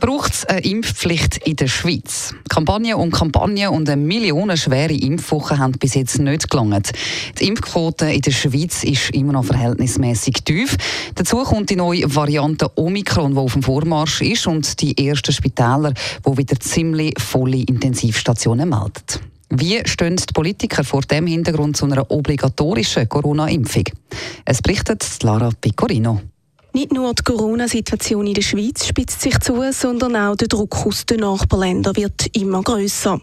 braucht es eine Impfpflicht in der Schweiz. Kampagnen und Kampagnen und eine millionenschwere Impfwoche haben bis jetzt nicht gelangt. Die Impfquote in der Schweiz ist immer noch verhältnismäßig tief. Dazu kommt die neue Variante Omikron, die auf dem Vormarsch ist und die ersten Spitäler, die wieder ziemlich volle Intensivstationen melden. Wie stehen die Politiker vor dem Hintergrund zu einer obligatorischen Corona-Impfung? Es berichtet Lara Picorino. Nicht nur die Corona-Situation in der Schweiz spitzt sich zu, sondern auch der Druck aus den Nachbarländern wird immer grösser.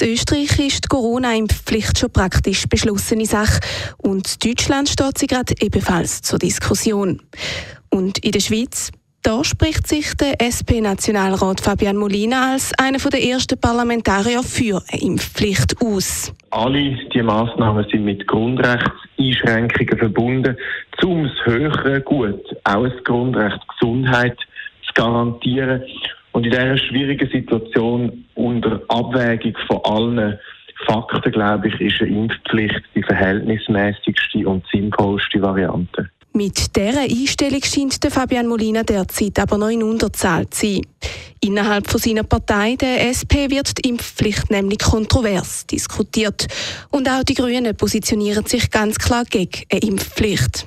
In Österreich ist die Corona-Impfpflicht schon praktisch beschlossene Sache und Deutschland steht sie gerade ebenfalls zur Diskussion. Und in der Schweiz da spricht sich der SP-Nationalrat Fabian Molina als einer der ersten Parlamentarier für eine Impfpflicht aus. Alle diese Massnahmen sind mit Grundrechtseinschränkungen verbunden, um das höhere Gut, auch das Grundrecht Gesundheit, zu garantieren. Und in dieser schwierigen Situation unter Abwägung von allen Fakten, glaube ich, ist eine Impfpflicht die verhältnismäßigste und sinnvollste Variante. Mit dieser Einstellung scheint der Fabian Molina derzeit aber noch in Unterzahl zu sein. Innerhalb von seiner Partei, der SP, wird die Impfpflicht nämlich kontrovers diskutiert. Und auch die Grünen positionieren sich ganz klar gegen eine Impfpflicht.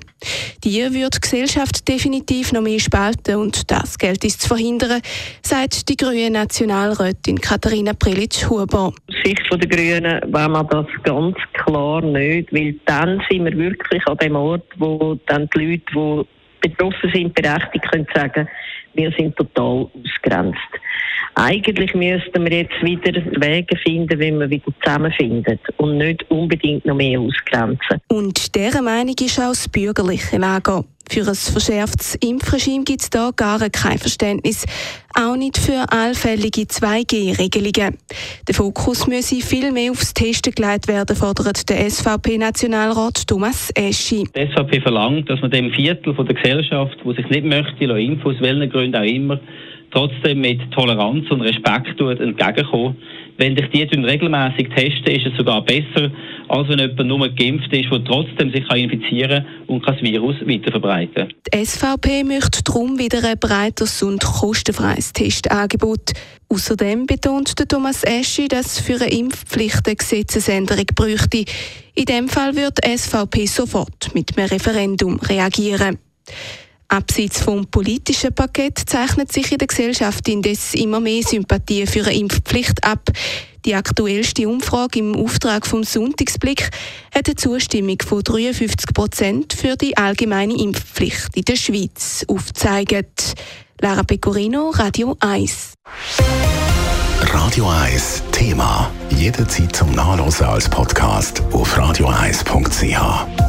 Die wird die Gesellschaft definitiv noch mehr spalten und das gilt es zu verhindern, sagt die grüne Nationalrätin Katharina Prelitsch-Huber. Sicht der Grünen wollen wir das ganz klar nicht, weil dann sind wir wirklich an dem Ort, wo dann die Leute, die betroffen sind, berechtigt können sagen, wir sind total ausgrenzt. Eigentlich müssten wir jetzt wieder Wege finden, wie wir wieder zusammenfinden und nicht unbedingt noch mehr ausgrenzen. Und dieser Meinung ist auch das bürgerliche Lager. Für ein verschärftes Impfregime gibt es da gar kein Verständnis. Auch nicht für allfällige 2G-Regelungen. Der Fokus müsse viel mehr aufs Testen gelegt werden, fordert der SVP-Nationalrat Thomas Eschi. Die SVP verlangt, dass man dem Viertel der Gesellschaft, wo sich nicht möchte, impfen, aus welchen Gründen auch immer, trotzdem mit Toleranz und Respekt entgegenkommen. Wenn dich die regelmäßig testen, ist es sogar besser, als wenn jemand nur geimpft ist, der trotzdem sich infizieren kann und das Virus weiterverbreiten Die SVP möchte darum wieder ein breiteres und kostenfreies Testangebot. Außerdem betont Thomas Eschi, dass für eine Impfpflicht eine Gesetzesänderung bräuchte. In dem Fall wird die SVP sofort mit einem Referendum reagieren. Abseits vom politischen Paket zeichnet sich in der Gesellschaft indes immer mehr Sympathie für eine Impfpflicht ab. Die aktuellste Umfrage im Auftrag vom Sonntagsblick hat eine Zustimmung von 53 Prozent für die allgemeine Impfpflicht in der Schweiz aufgezeigt. Lara Pecorino, Radio 1. Radio 1 Thema. Jederzeit zum Nachlesen als Podcast auf radio1.ch.